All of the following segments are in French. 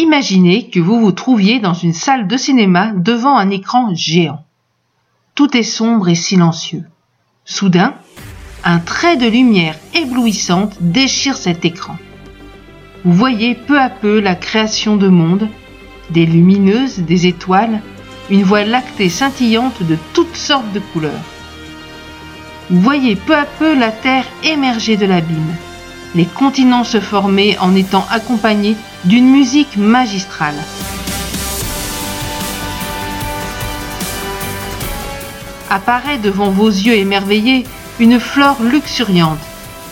Imaginez que vous vous trouviez dans une salle de cinéma devant un écran géant. Tout est sombre et silencieux. Soudain, un trait de lumière éblouissante déchire cet écran. Vous voyez peu à peu la création de mondes, des lumineuses, des étoiles, une voie lactée scintillante de toutes sortes de couleurs. Vous voyez peu à peu la Terre émerger de l'abîme, les continents se former en étant accompagnés d'une musique magistrale. Apparaît devant vos yeux émerveillés une flore luxuriante,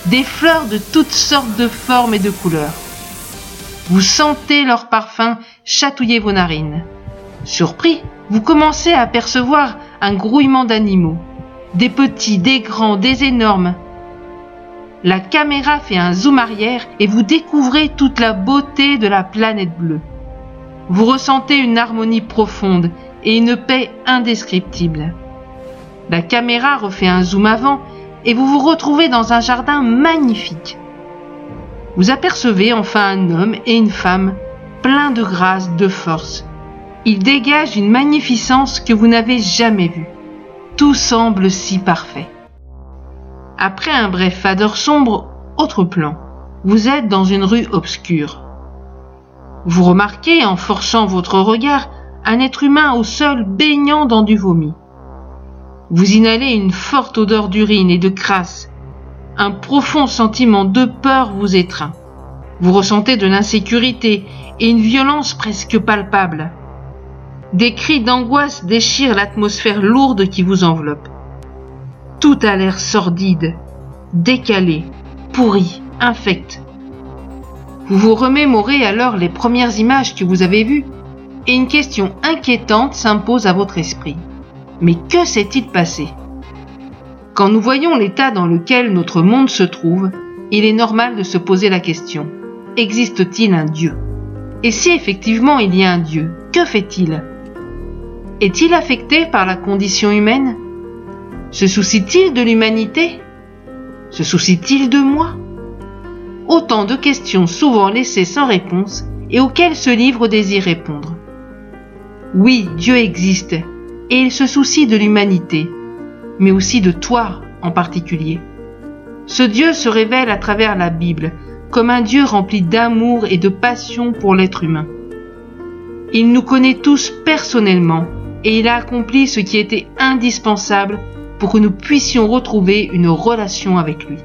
des fleurs de toutes sortes de formes et de couleurs. Vous sentez leur parfum chatouiller vos narines. Surpris, vous commencez à apercevoir un grouillement d'animaux, des petits, des grands, des énormes. La caméra fait un zoom arrière et vous découvrez toute la beauté de la planète bleue. Vous ressentez une harmonie profonde et une paix indescriptible. La caméra refait un zoom avant et vous vous retrouvez dans un jardin magnifique. Vous apercevez enfin un homme et une femme pleins de grâce, de force. Ils dégagent une magnificence que vous n'avez jamais vue. Tout semble si parfait. Après un bref fadeur sombre, autre plan. Vous êtes dans une rue obscure. Vous remarquez, en forçant votre regard, un être humain au sol baignant dans du vomi. Vous inhalez une forte odeur d'urine et de crasse. Un profond sentiment de peur vous étreint. Vous ressentez de l'insécurité et une violence presque palpable. Des cris d'angoisse déchirent l'atmosphère lourde qui vous enveloppe. Tout a l'air sordide, décalé, pourri, infect. Vous vous remémorez alors les premières images que vous avez vues et une question inquiétante s'impose à votre esprit. Mais que s'est-il passé? Quand nous voyons l'état dans lequel notre monde se trouve, il est normal de se poser la question. Existe-t-il un Dieu? Et si effectivement il y a un Dieu, que fait-il? Est-il affecté par la condition humaine? Se soucie-t-il de l'humanité? Se soucie-t-il de moi? Autant de questions souvent laissées sans réponse et auxquelles ce livre désire répondre. Oui, Dieu existe et il se soucie de l'humanité, mais aussi de toi en particulier. Ce Dieu se révèle à travers la Bible comme un Dieu rempli d'amour et de passion pour l'être humain. Il nous connaît tous personnellement et il a accompli ce qui était indispensable pour que nous puissions retrouver une relation avec lui.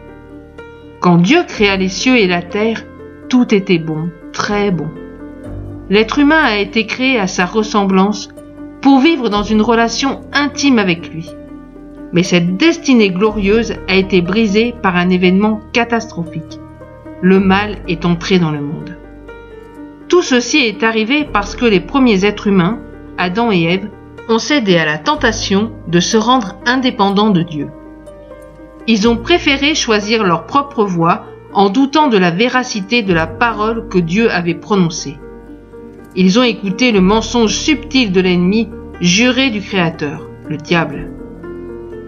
Quand Dieu créa les cieux et la terre, tout était bon, très bon. L'être humain a été créé à sa ressemblance pour vivre dans une relation intime avec lui. Mais cette destinée glorieuse a été brisée par un événement catastrophique. Le mal est entré dans le monde. Tout ceci est arrivé parce que les premiers êtres humains, Adam et Ève, cédé à la tentation de se rendre indépendants de Dieu. Ils ont préféré choisir leur propre voie en doutant de la véracité de la parole que Dieu avait prononcée. Ils ont écouté le mensonge subtil de l'ennemi juré du Créateur, le diable.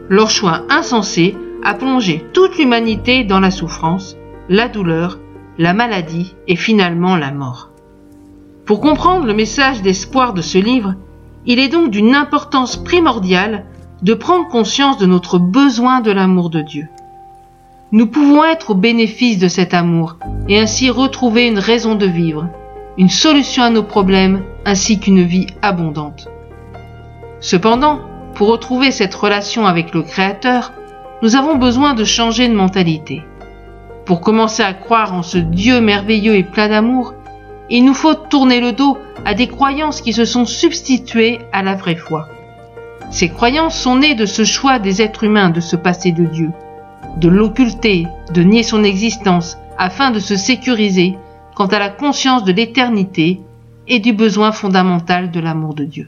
Leur choix insensé a plongé toute l'humanité dans la souffrance, la douleur, la maladie et finalement la mort. Pour comprendre le message d'espoir de ce livre, il est donc d'une importance primordiale de prendre conscience de notre besoin de l'amour de Dieu. Nous pouvons être au bénéfice de cet amour et ainsi retrouver une raison de vivre, une solution à nos problèmes ainsi qu'une vie abondante. Cependant, pour retrouver cette relation avec le Créateur, nous avons besoin de changer de mentalité. Pour commencer à croire en ce Dieu merveilleux et plein d'amour, il nous faut tourner le dos à des croyances qui se sont substituées à la vraie foi. Ces croyances sont nées de ce choix des êtres humains de se passer de Dieu, de l'occulter, de nier son existence, afin de se sécuriser quant à la conscience de l'éternité et du besoin fondamental de l'amour de Dieu.